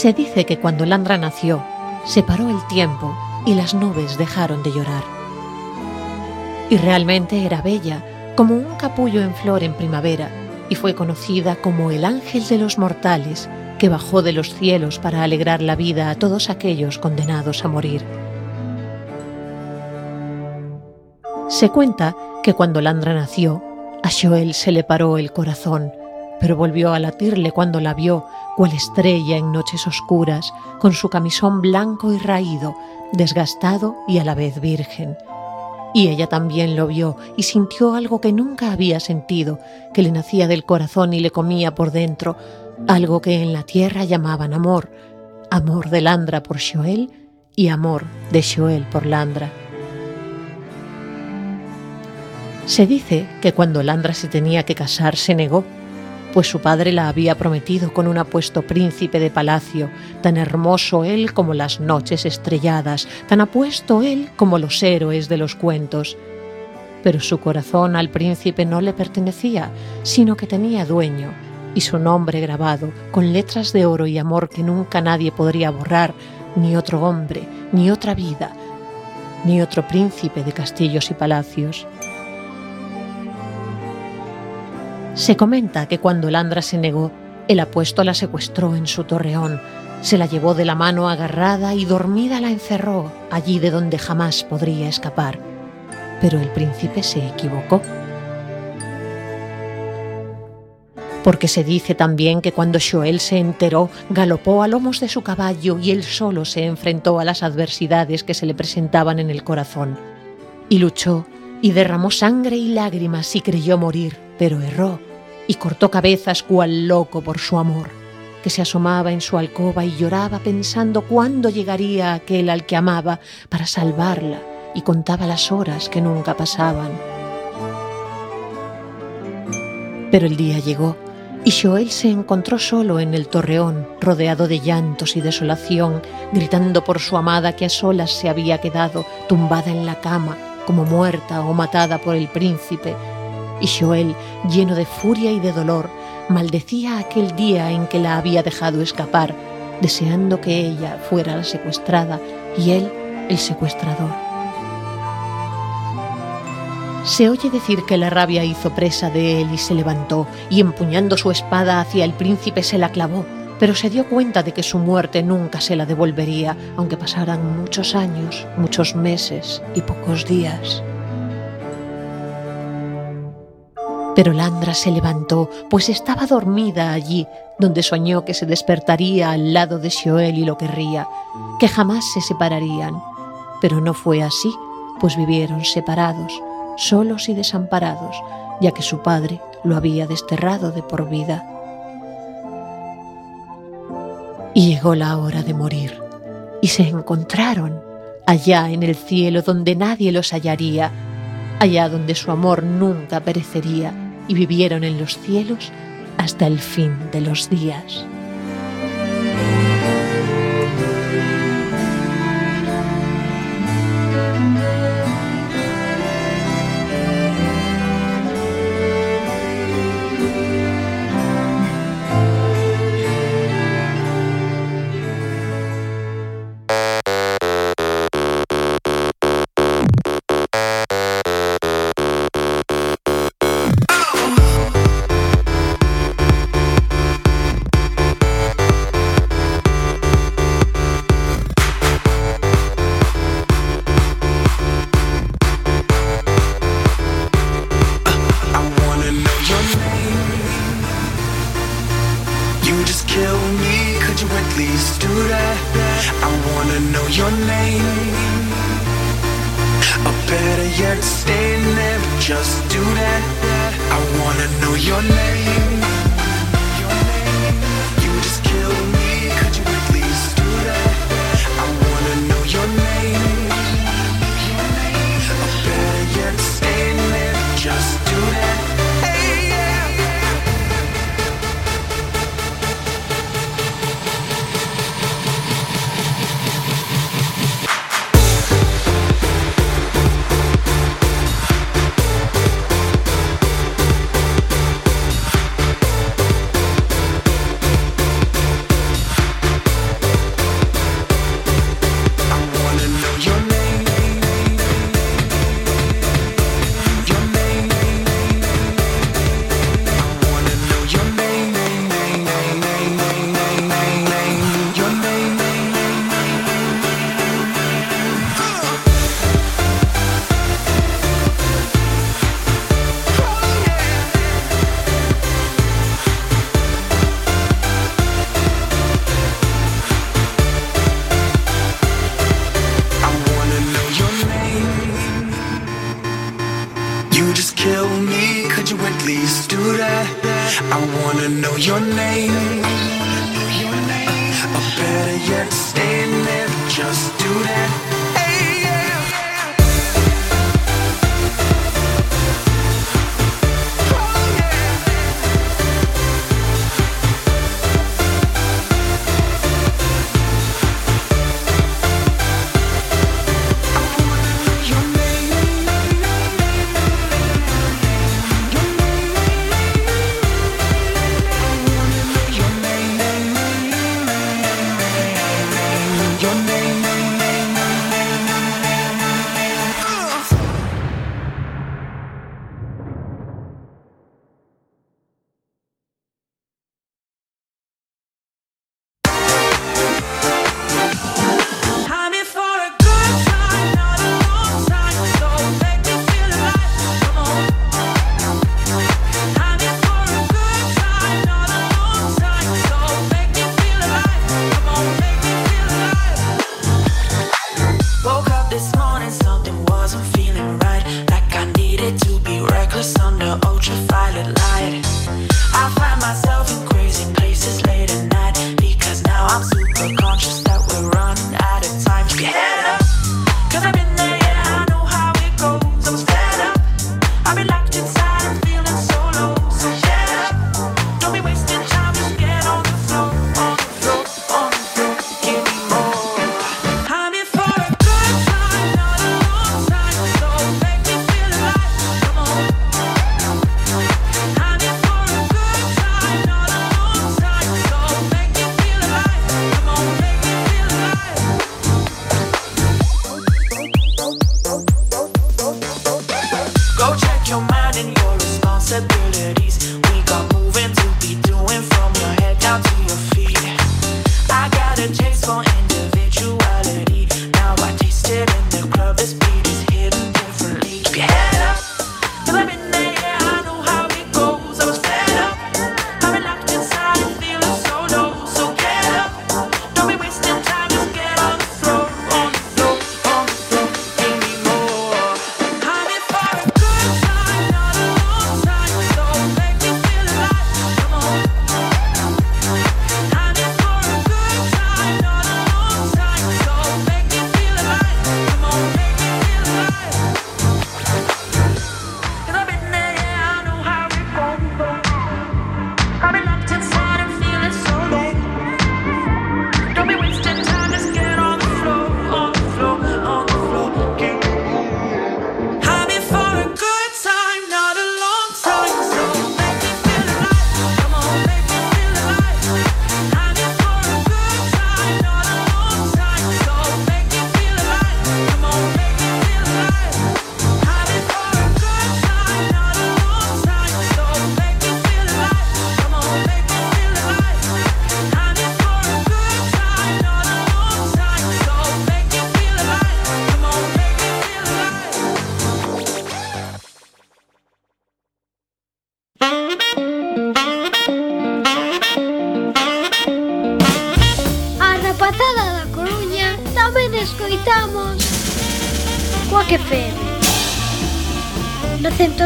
Se dice que cuando Landra nació, se paró el tiempo y las nubes dejaron de llorar. Y realmente era bella, como un capullo en flor en primavera, y fue conocida como el ángel de los mortales que bajó de los cielos para alegrar la vida a todos aquellos condenados a morir. Se cuenta que cuando Landra nació, a Joel se le paró el corazón, pero volvió a latirle cuando la vio, cual estrella en noches oscuras, con su camisón blanco y raído, desgastado y a la vez virgen. Y ella también lo vio y sintió algo que nunca había sentido, que le nacía del corazón y le comía por dentro, algo que en la tierra llamaban amor, amor de Landra por Joel y amor de Joel por Landra. Se dice que cuando Landra se tenía que casar se negó, pues su padre la había prometido con un apuesto príncipe de palacio, tan hermoso él como las noches estrelladas, tan apuesto él como los héroes de los cuentos. Pero su corazón al príncipe no le pertenecía, sino que tenía dueño, y su nombre grabado con letras de oro y amor que nunca nadie podría borrar, ni otro hombre, ni otra vida, ni otro príncipe de castillos y palacios. Se comenta que cuando Landra se negó, el apuesto la secuestró en su torreón, se la llevó de la mano agarrada y dormida la encerró allí de donde jamás podría escapar. Pero el príncipe se equivocó. Porque se dice también que cuando Joel se enteró, galopó a lomos de su caballo y él solo se enfrentó a las adversidades que se le presentaban en el corazón. Y luchó, y derramó sangre y lágrimas y creyó morir, pero erró, y cortó cabezas cual loco por su amor, que se asomaba en su alcoba y lloraba pensando cuándo llegaría aquel al que amaba para salvarla, y contaba las horas que nunca pasaban. Pero el día llegó, y Joel se encontró solo en el torreón, rodeado de llantos y desolación, gritando por su amada que a solas se había quedado tumbada en la cama, como muerta o matada por el príncipe. Y Joel, lleno de furia y de dolor, maldecía aquel día en que la había dejado escapar, deseando que ella fuera la secuestrada y él el secuestrador. Se oye decir que la rabia hizo presa de él y se levantó, y empuñando su espada hacia el príncipe se la clavó, pero se dio cuenta de que su muerte nunca se la devolvería, aunque pasaran muchos años, muchos meses y pocos días. Pero Landra se levantó, pues estaba dormida allí, donde soñó que se despertaría al lado de Joel y lo querría, que jamás se separarían. Pero no fue así, pues vivieron separados, solos y desamparados, ya que su padre lo había desterrado de por vida. Y llegó la hora de morir, y se encontraron allá en el cielo donde nadie los hallaría, allá donde su amor nunca perecería, y vivieron en los cielos hasta el fin de los días. wanna know your name. Or better yet, stay there. Just do that.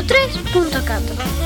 103.4.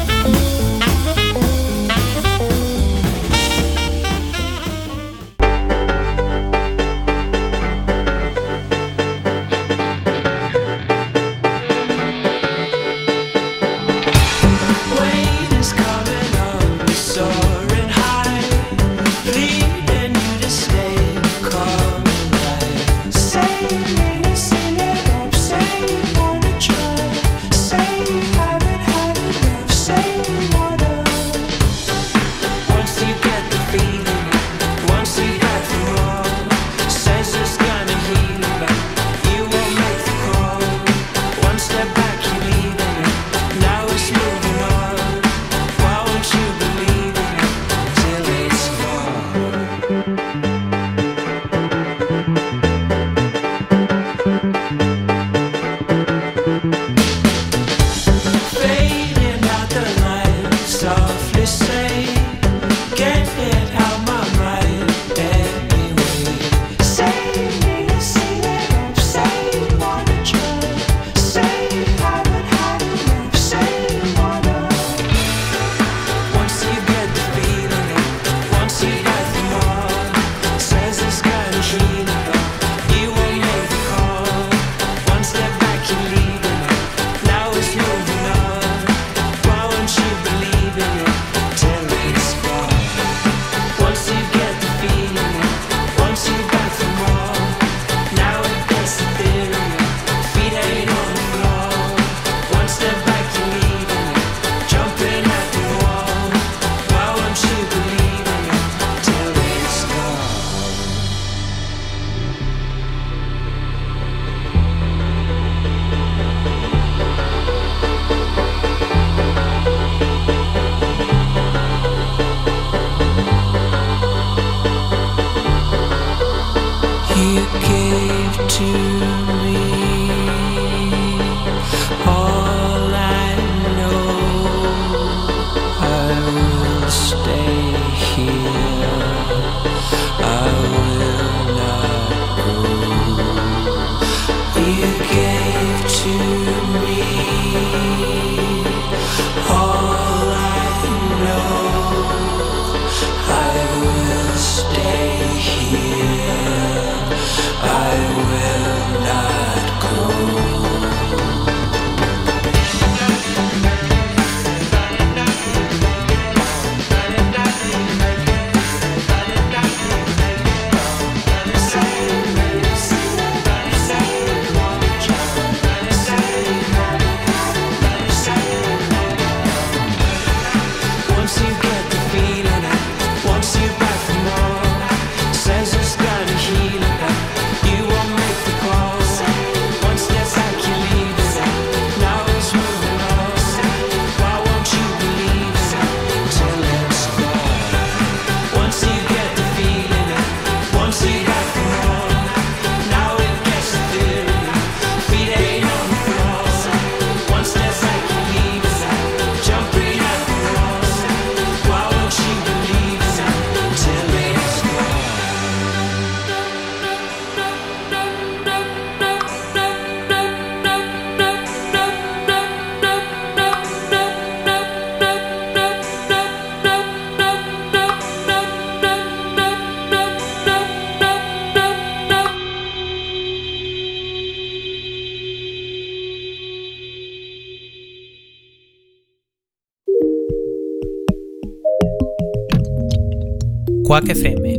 Quack FM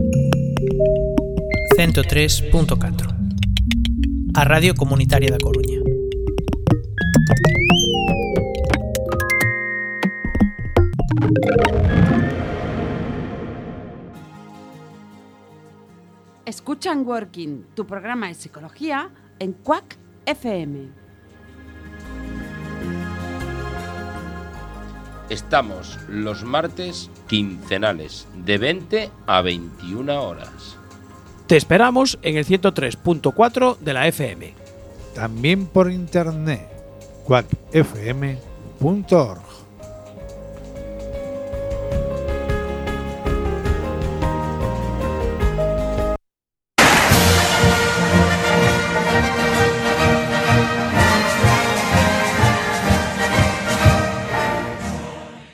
103.4 A Radio Comunitaria da Coruña. Escuchan Working, tu programa de psicología en Quack FM Estamos los martes quincenales, de 20 a 21 horas. Te esperamos en el 103.4 de la FM. También por internet, quackfm.org.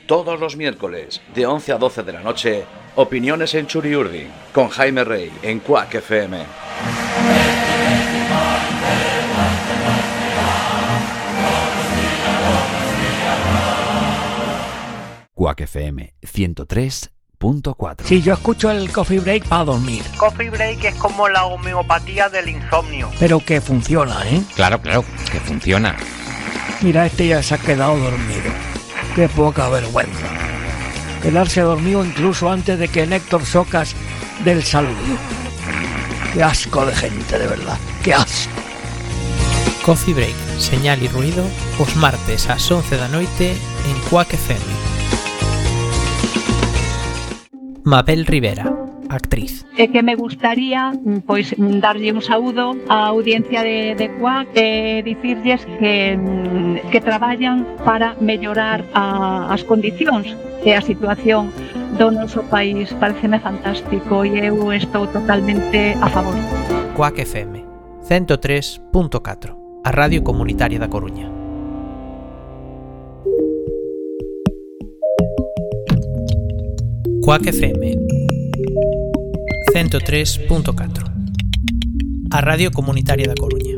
Todos los miércoles, de 11 a 12 de la noche, Opiniones en Churiurdi, con Jaime Rey, en Quack FM. Quack FM 103.4. Sí, yo escucho el coffee break para dormir, Coffee break es como la homeopatía del insomnio. pero que funciona, ¿eh? Claro, claro, que funciona. Mira, este ya se ha quedado dormido. Qué poca vergüenza. Quedarse dormido incluso antes de que Néctor Socas del saludo. Qué asco de gente, de verdad. Qué asco. Coffee Break, señal y ruido, os martes ás 11 da noite en Quack FM. Mabel Rivera, actriz. E que me gustaría pois darlle un saúdo á audiencia de, de Cuac e dicirlles que, mm, que traballan para mellorar a, as condicións e a situación do noso país pareceme fantástico e eu estou totalmente a favor. Coac FM 103.4, a Radio Comunitaria da Coruña. Coac FM 103.4, a radio comunitaria da Coruña.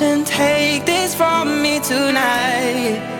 passion. Take this from me tonight.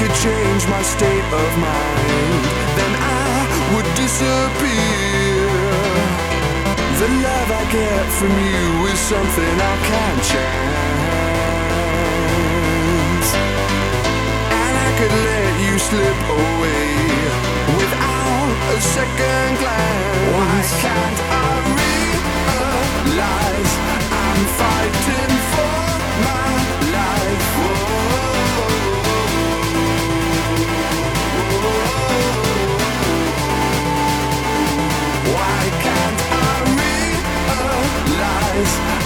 could change my state of mind, then I would disappear. The love I get from you is something I can't chance. And I could let you slip away without a second glance. Why can't I realize I'm fighting for? eyes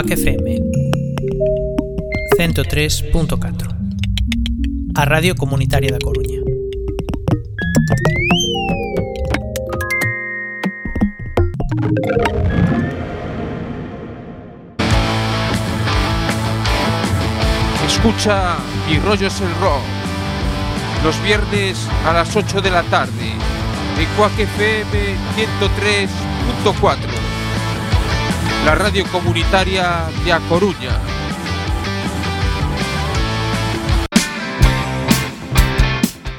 Cuac FM 103.4 A Radio Comunitaria da Coruña Escucha Mi rollo es el rock. Los viernes a las 8 de la tarde. En Cuac FM 103.4. la radio comunitaria de A Coruña.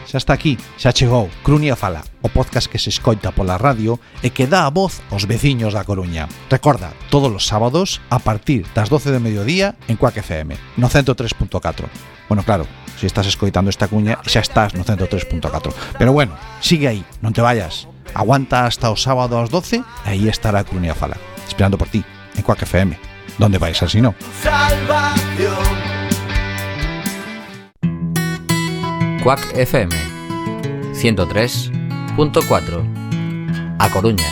Xa está aquí, xa chegou Crunia Fala, o podcast que se escoita pola radio e que dá a voz aos veciños da Coruña. Recorda, todos os sábados a partir das 12 de mediodía en Cuac FM, no 103.4. Bueno, claro, se estás escoitando esta cuña xa estás no 103.4. Pero bueno, sigue aí, non te vayas. Aguanta hasta o sábado ás 12 e aí estará Crunia Fala. Esperando por ti, en Cuac FM. Donde vais así no? Salvación. Cuac FM 103.4 A Coruña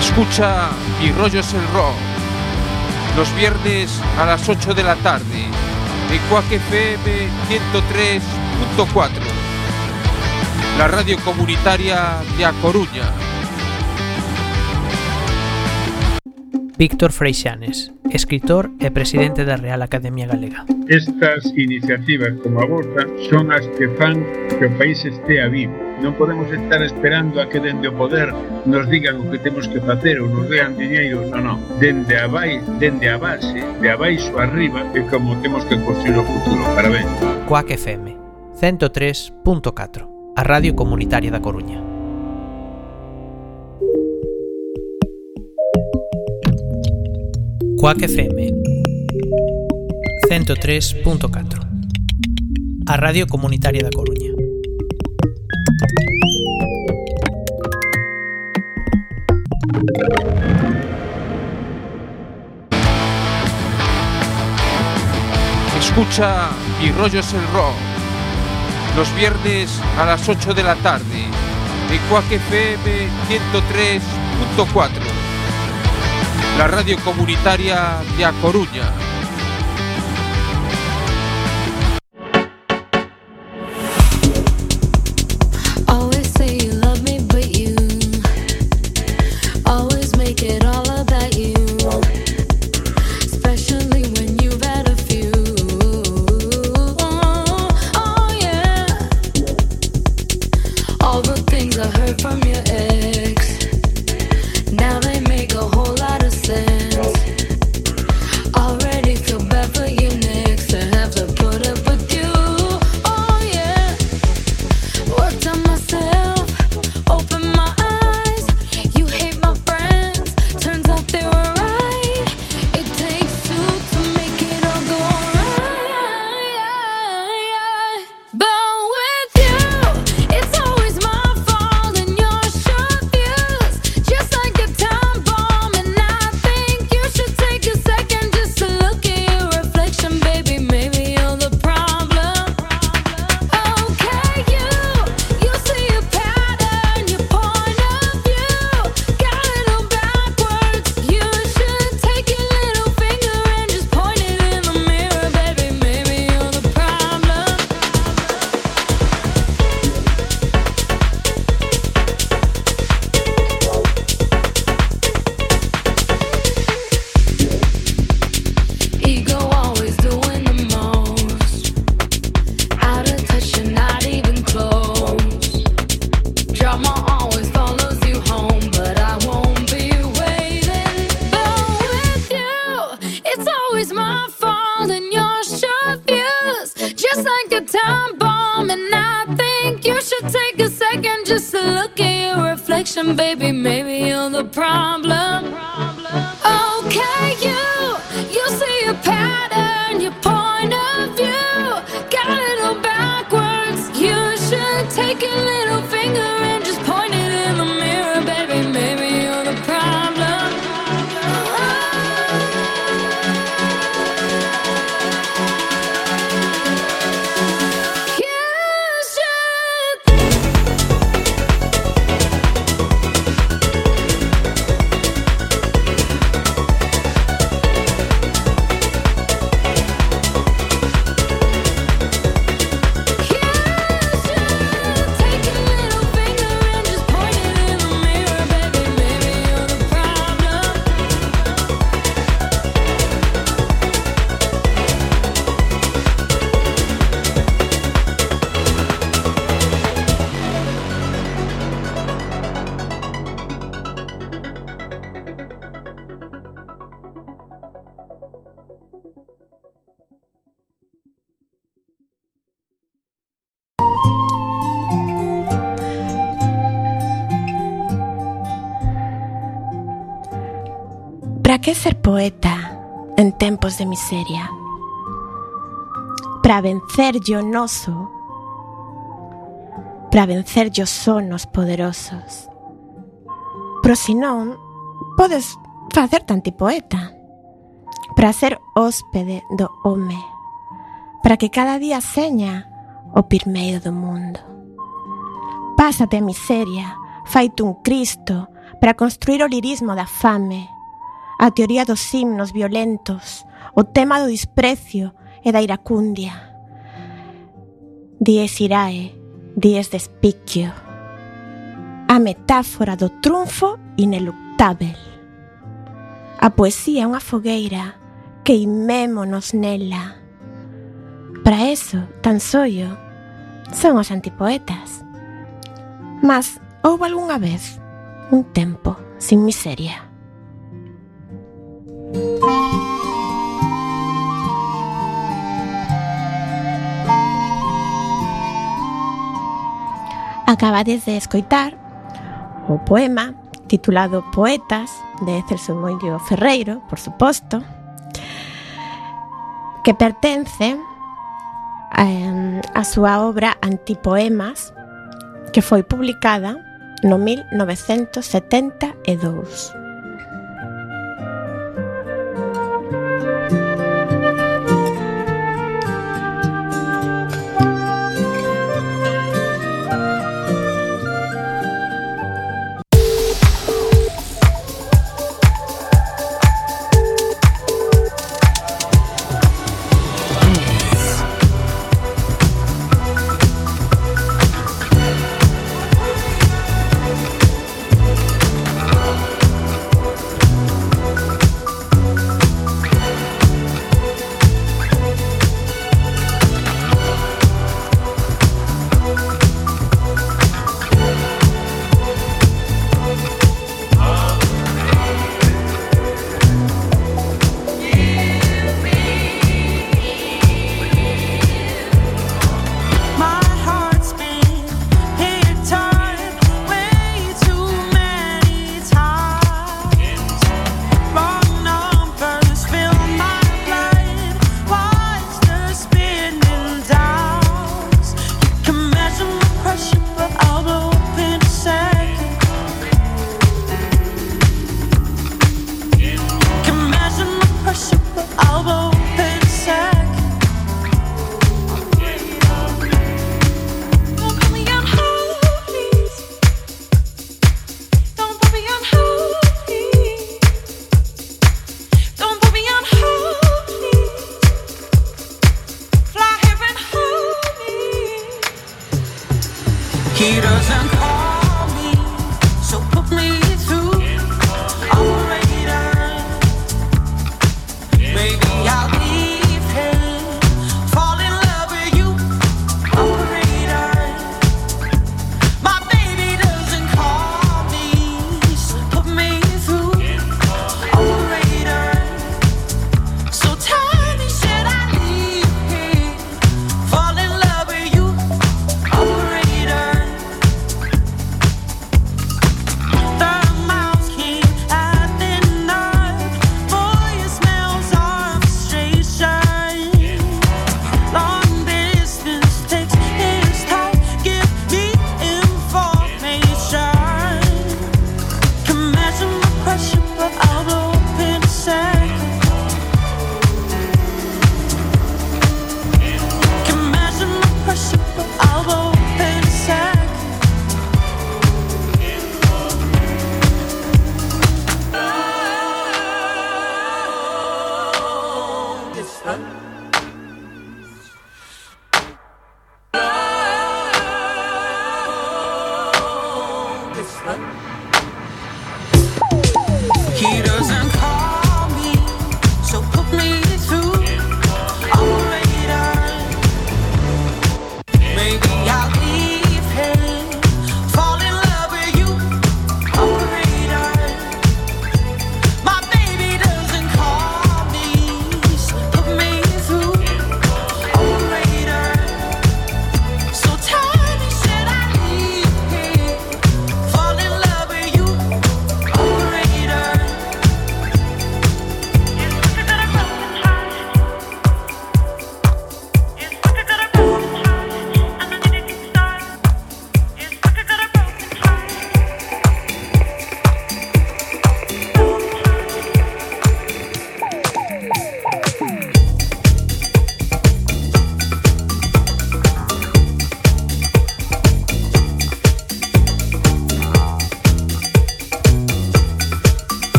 Escucha Mi rollo es el rock. Los viernes a las 8 de la tarde. En Cuac FM 101.4, la radio comunitaria de A Coruña. Víctor Freixanes, escritor e presidente da Real Academia Galega. Estas iniciativas como a vosa son as que fan que o país estea vivo. Non podemos estar esperando a que dende o poder nos digan o que temos que facer ou nos dean diñeiro, non, non. Dende a, vai, dende a base, de abaixo arriba, é como temos que construir o futuro. Parabéns. Coac FM 103.4 A Radio Comunitaria da Coruña. Cuac FM 103.4 A Radio Comunitaria da Coruña. Escucha Mi rollo es el rock. Los viernes a las 8 de la tarde. En Cuac FM 103.4. La radio comunitaria de A Coruña. qué ser poeta en tempos de miseria? Para vencer yo no so, para vencer yo son os poderosos. Pro sinón, podes facer tanti poeta, para ser hóspede do home, para que cada día seña o pirmeiro do mundo. Pásate a miseria, faite un Cristo, para construir o lirismo da fame, a teoría dos himnos violentos, o tema do desprecio e da iracundia. Dies irae, dies despiquio. A metáfora do triunfo ineluctável. A poesía é unha fogueira, queimémonos nela. Para eso, tan soio, son os antipoetas. Mas houve algunha vez un tempo sin miseria. Acabades de escoitar o poema titulado Poetas de Celso Moillo Ferreiro, por suposto, que pertence eh, a súa obra Antipoemas, que foi publicada no 1972.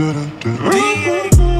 da, da, da.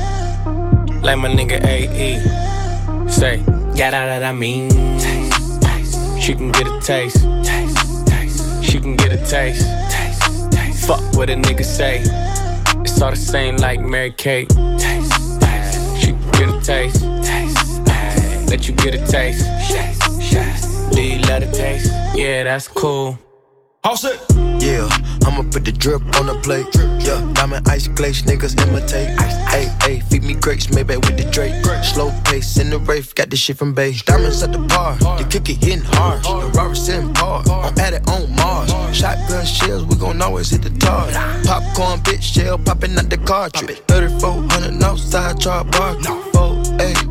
Like my nigga AE. Say, yeah, that, that I mean. She can get a taste. She can get a taste. Fuck what a nigga say. It's all the same like Mary Kate. She can get a taste. Let you get a taste. Do you love the taste? Yeah, that's cool. All set. Yeah, I'ma put the drip on the plate. Yeah, diamond ice glaze, niggas imitate. Hey, hey, feed me grapes, maybe with the Drake. Slow pace in the rave, got this shit from Bay. Diamonds at the bar, the cookie hitting hard. The Robert's in park I'm at it on Mars. Shotgun shells, we gon' always hit the target. Popcorn, bitch, shell popping out the cartridge. 3400 outside, char bar. 4 8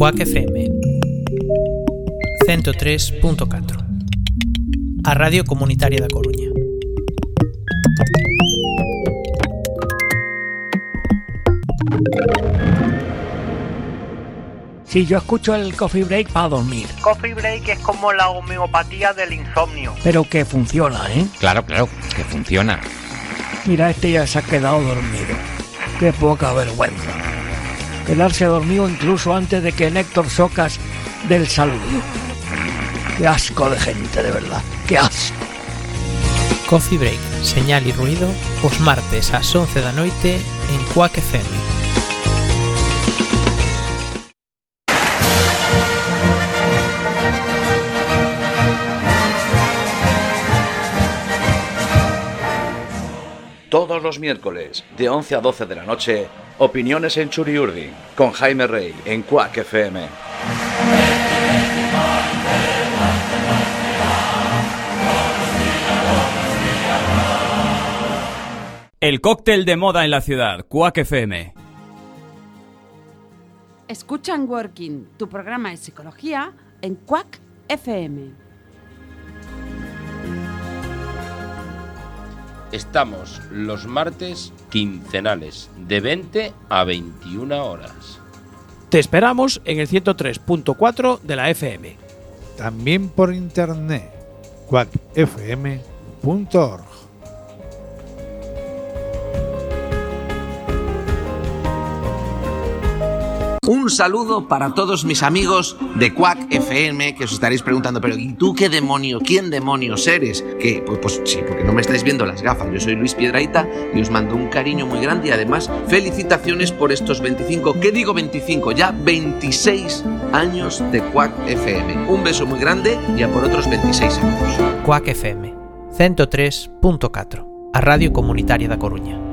Quack FM 103.4 A Radio Comunitaria da Coruña Si yo escucho el coffee break para dormir, Coffee break es como la homeopatía del insomnio. pero que funciona, ¿eh? Claro, claro, que funciona. Mira, este ya se ha quedado dormido. Qué poca vergüenza. Quedarse dormido incluso antes de que Néctor Socas del saludo. Qué asco de gente, de verdad. Qué asco. Coffee Break, señal y ruido, os martes ás 11 da noite en Quack FM. Todos los miércoles, de 11 a 12 de la noche, opiniones en Churiurdi, con Jaime Rey, en Quack FM. El cóctel de moda en la ciudad, Quack FM. Escuchan Working, tu programa de psicología en Quack FM. Estamos los martes quincenales de 20 a 21 horas. Te esperamos en el 103.4 de la FM. También por internet, quackfm.org. Un saludo para todos mis amigos de Quack FM que os estaréis preguntando, pero ¿y tú qué demonio? ¿Quién demonios eres? Que pues, pues sí, porque no me estáis viendo las gafas. Yo soy Luis Piedraita y os mando un cariño muy grande y además felicitaciones por estos 25, ¿qué digo 25? Ya 26 años de Quack FM. Un beso muy grande y a por otros 26 años. Quack FM 103.4, a Radio Comunitaria da Coruña.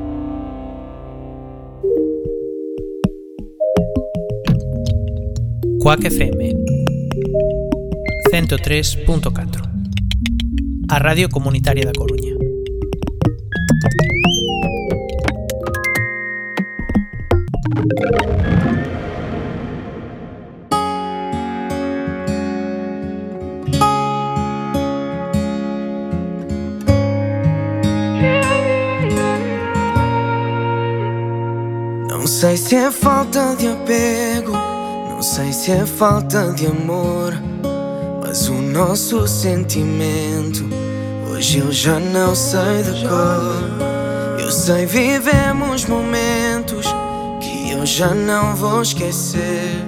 Quack FM 103.4, a Radio Comunitaria da Coruña. Não sei se é falta de apego, não sei se é falta de amor, mas o nosso sentimento hoje eu já não sei de cor. Eu sei vivemos momentos que eu já não vou esquecer,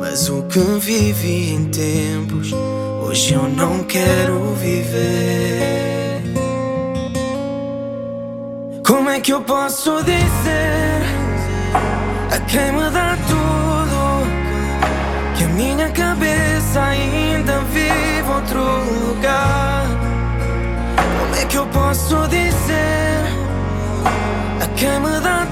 mas o que vivi em tempos hoje eu não quero viver. Como é que eu posso dizer a quem me dá tudo minha cabeça ainda vive outro lugar? Como é que eu posso dizer a quem me dá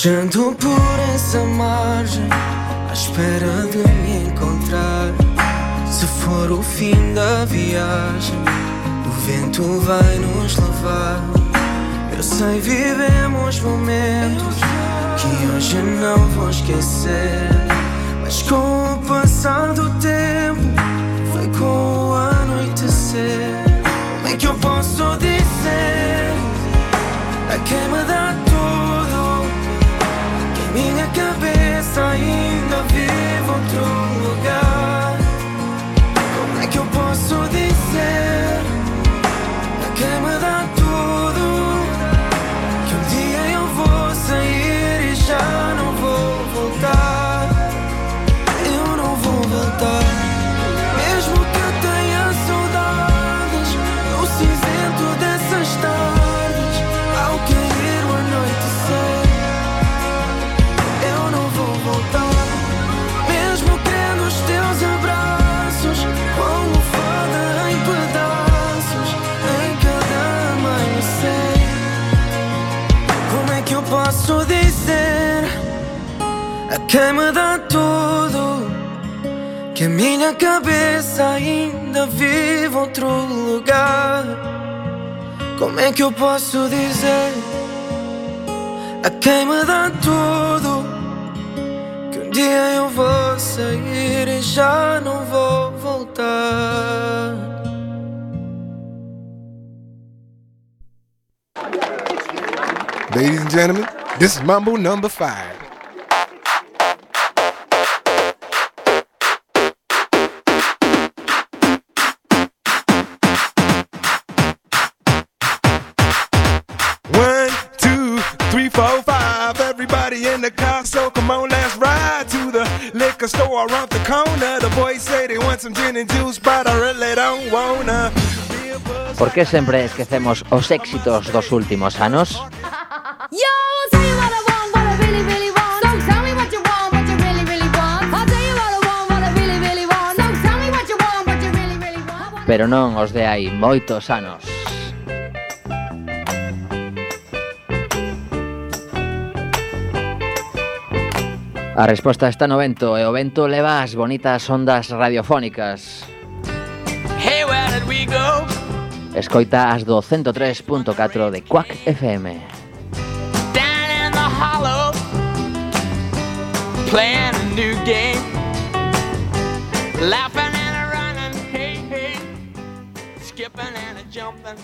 Hoje ando por essa margem, à espera de me encontrar. Se for o fim da viagem, o vento vai nos levar. Eu sei, vivemos momentos que hoje não vou esquecer. Mas com o passar do tempo, foi com o anoitecer. Como é que eu posso dizer a quem me dá minha cabeça ainda vive outro posso dizer A quem me dá tudo que a minha cabeça ainda vive outro lugar. Como é que eu posso dizer a quem me dá tudo. Que um dia eu vou sair e já não vou voltar. Ladies and gentlemen, this is Mambo number five. One, two, three, four, five. Everybody in the car, so come on, let's ride to the liquor store around the corner. The boys say they want some gin and juice, but I really don't wanna. Por que sempre esquecemos os éxitos dos últimos anos? Yo, pero non os de hai moitos anos. A resposta está no vento e o vento leva as bonitas ondas radiofónicas. Hey, Escoita as do 103.4 de Quack FM. Playing a new game, laughing and a running, hey, hey, skipping and a jumping.